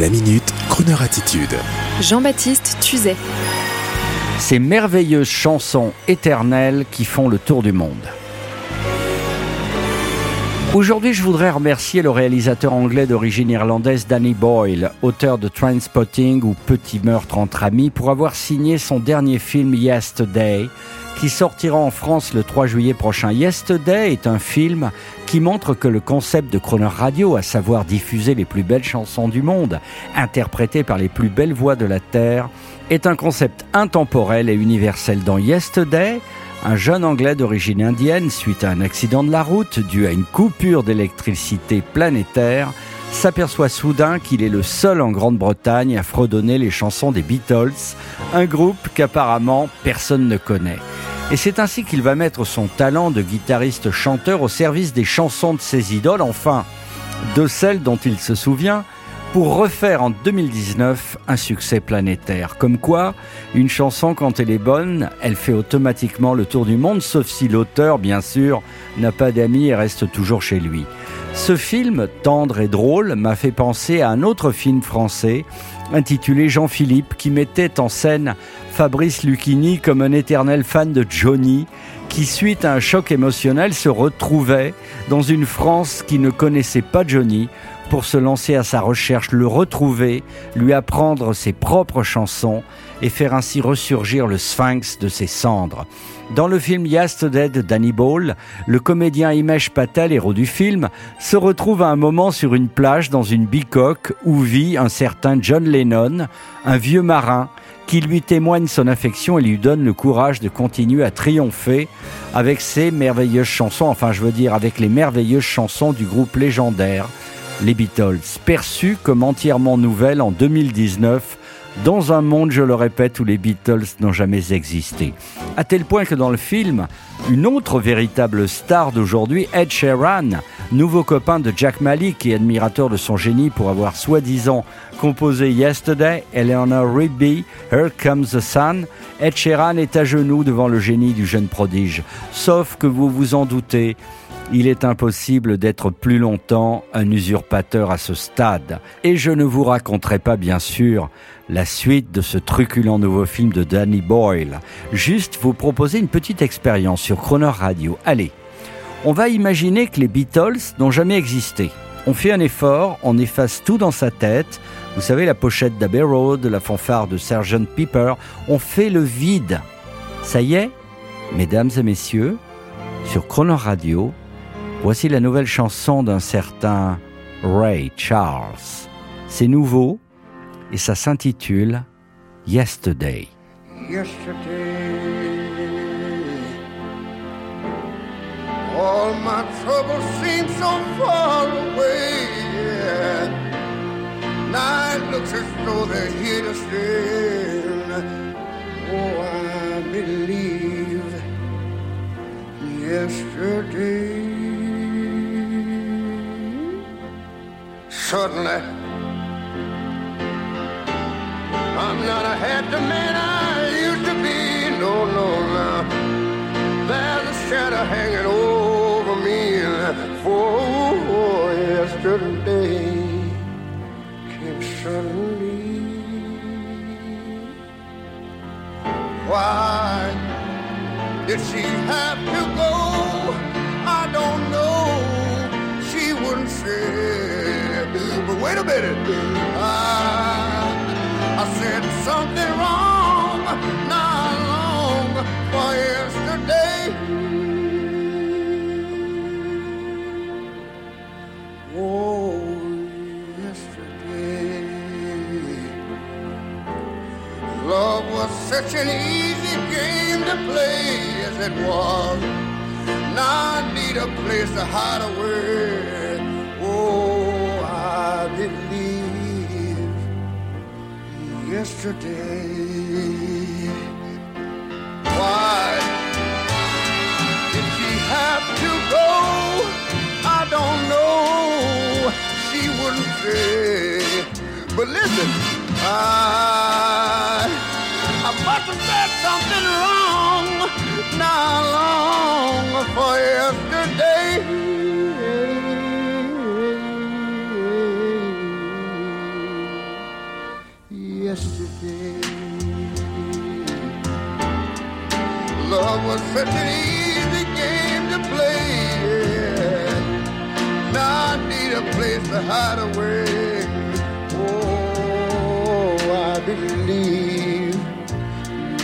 La minute, Kroneur attitude. Jean-Baptiste Tuzet. Ces merveilleuses chansons éternelles qui font le tour du monde. Aujourd'hui, je voudrais remercier le réalisateur anglais d'origine irlandaise Danny Boyle, auteur de Trainspotting ou Petit meurtre entre amis, pour avoir signé son dernier film Yesterday, qui sortira en France le 3 juillet prochain. Yesterday est un film qui montre que le concept de Croner Radio, à savoir diffuser les plus belles chansons du monde, interprétées par les plus belles voix de la Terre, est un concept intemporel et universel. Dans Yesterday, un jeune Anglais d'origine indienne, suite à un accident de la route dû à une coupure d'électricité planétaire, s'aperçoit soudain qu'il est le seul en Grande-Bretagne à fredonner les chansons des Beatles, un groupe qu'apparemment personne ne connaît. Et c'est ainsi qu'il va mettre son talent de guitariste-chanteur au service des chansons de ses idoles, enfin, de celles dont il se souvient, pour refaire en 2019 un succès planétaire. Comme quoi, une chanson, quand elle est bonne, elle fait automatiquement le tour du monde, sauf si l'auteur, bien sûr, n'a pas d'amis et reste toujours chez lui. Ce film, tendre et drôle, m'a fait penser à un autre film français intitulé Jean-Philippe qui mettait en scène Fabrice Lucchini comme un éternel fan de Johnny qui, suite à un choc émotionnel, se retrouvait dans une France qui ne connaissait pas Johnny pour se lancer à sa recherche, le retrouver, lui apprendre ses propres chansons et faire ainsi ressurgir le sphinx de ses cendres. Dans le film Yesterday de Danny Ball, le comédien Imesh Patel, héros du film, se retrouve à un moment sur une plage dans une bicoque où vit un certain John Lennon, un vieux marin, qui lui témoigne son affection et lui donne le courage de continuer à triompher avec ses merveilleuses chansons, enfin je veux dire avec les merveilleuses chansons du groupe légendaire les Beatles, perçus comme entièrement nouvelles en 2019 dans un monde, je le répète, où les Beatles n'ont jamais existé. À tel point que dans le film, une autre véritable star d'aujourd'hui, Ed Sheeran, nouveau copain de Jack Malik et admirateur de son génie pour avoir soi-disant composé Yesterday, Eleanor Rigby, Here Comes the Sun, Ed Sheeran est à genoux devant le génie du jeune prodige. Sauf que vous vous en doutez, il est impossible d'être plus longtemps un usurpateur à ce stade. Et je ne vous raconterai pas, bien sûr, la suite de ce truculent nouveau film de Danny Boyle. Juste vous proposer une petite expérience sur Croner Radio. Allez, on va imaginer que les Beatles n'ont jamais existé. On fait un effort, on efface tout dans sa tête. Vous savez, la pochette d'Abbey Road, la fanfare de Sgt. Pepper. On fait le vide. Ça y est, mesdames et messieurs, sur Croner Radio, Voici la nouvelle chanson d'un certain Ray Charles. C'est nouveau et ça s'intitule Yesterday. Yesterday, my troubles seem so far away. Yeah. Night looks as though they're here to stay. Oh, I believe yesterday. suddenly I'm not a happy man I used to be. No, no, no. There's a shadow hanging over yesterday came suddenly. Why did she have to go? I don't know. She wouldn't say. But wait a minute. I, I said something wrong Love was such an easy game to play as it was. Now I need a place to hide away. Oh I believe yesterday. Why did she have to go? I don't know. She wouldn't say. But listen, I must have said something wrong not long for yesterday. Yesterday, love was such an easy game to play. Now I need a place to hide away.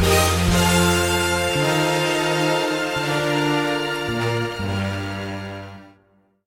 Bye.